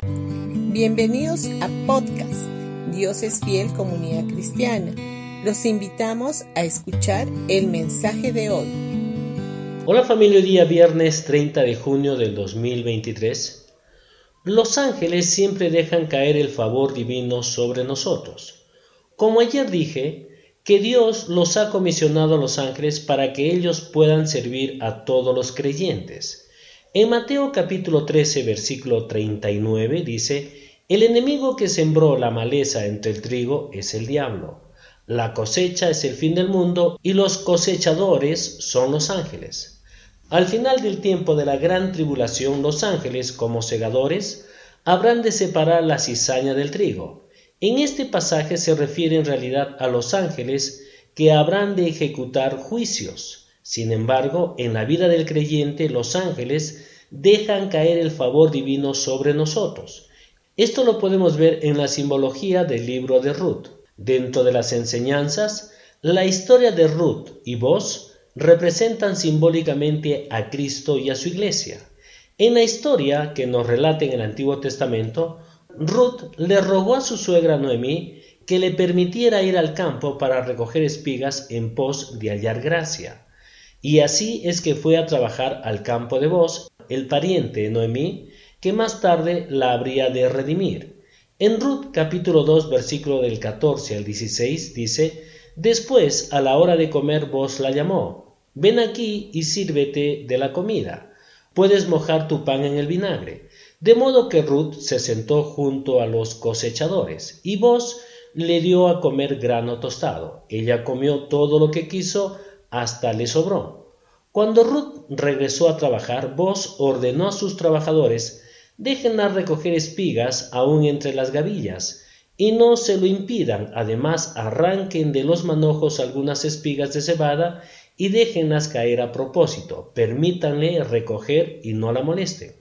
Bienvenidos a podcast Dios es fiel comunidad cristiana. Los invitamos a escuchar el mensaje de hoy. Hola familia, día viernes 30 de junio del 2023. Los ángeles siempre dejan caer el favor divino sobre nosotros. Como ayer dije, que Dios los ha comisionado a los ángeles para que ellos puedan servir a todos los creyentes. En Mateo capítulo 13 versículo 39 dice, El enemigo que sembró la maleza entre el trigo es el diablo. La cosecha es el fin del mundo y los cosechadores son los ángeles. Al final del tiempo de la gran tribulación, los ángeles, como segadores, habrán de separar la cizaña del trigo. En este pasaje se refiere en realidad a los ángeles que habrán de ejecutar juicios. Sin embargo, en la vida del creyente, los ángeles dejan caer el favor divino sobre nosotros. Esto lo podemos ver en la simbología del libro de Ruth. Dentro de las enseñanzas, la historia de Ruth y vos representan simbólicamente a Cristo y a su iglesia. En la historia que nos relata en el Antiguo Testamento, Ruth le rogó a su suegra Noemí que le permitiera ir al campo para recoger espigas en pos de hallar gracia. Y así es que fue a trabajar al campo de Boz, el pariente de Noemí, que más tarde la habría de redimir. En Ruth capítulo 2 versículo del 14 al 16 dice, Después, a la hora de comer, vos la llamó, Ven aquí y sírvete de la comida. Puedes mojar tu pan en el vinagre. De modo que Ruth se sentó junto a los cosechadores, y vos le dio a comer grano tostado. Ella comió todo lo que quiso hasta le sobró. Cuando Ruth regresó a trabajar, vos ordenó a sus trabajadores déjenla recoger espigas aún entre las gavillas, y no se lo impidan. Además, arranquen de los manojos algunas espigas de cebada y déjenlas caer a propósito, permítanle recoger y no la molesten.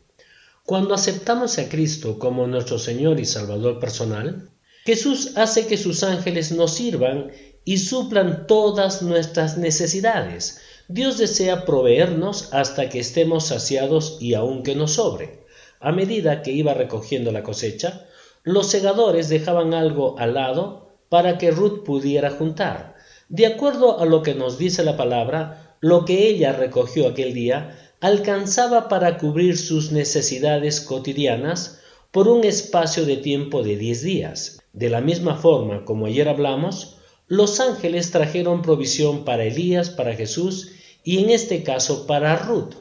Cuando aceptamos a Cristo como nuestro Señor y Salvador personal, Jesús hace que sus ángeles nos sirvan y suplan todas nuestras necesidades. Dios desea proveernos hasta que estemos saciados y aun que nos sobre. A medida que iba recogiendo la cosecha, los segadores dejaban algo al lado para que Ruth pudiera juntar. De acuerdo a lo que nos dice la palabra, lo que ella recogió aquel día alcanzaba para cubrir sus necesidades cotidianas por un espacio de tiempo de diez días. De la misma forma como ayer hablamos, los ángeles trajeron provisión para Elías, para Jesús y en este caso para Ruth.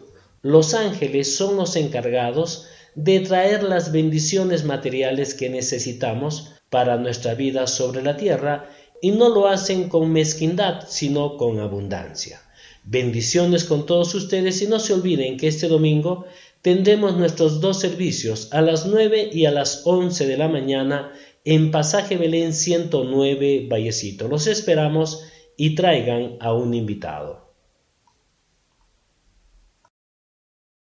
Los ángeles son los encargados de traer las bendiciones materiales que necesitamos para nuestra vida sobre la tierra y no lo hacen con mezquindad, sino con abundancia. Bendiciones con todos ustedes y no se olviden que este domingo tendremos nuestros dos servicios a las 9 y a las 11 de la mañana en Pasaje Belén 109 Vallecito. Los esperamos y traigan a un invitado.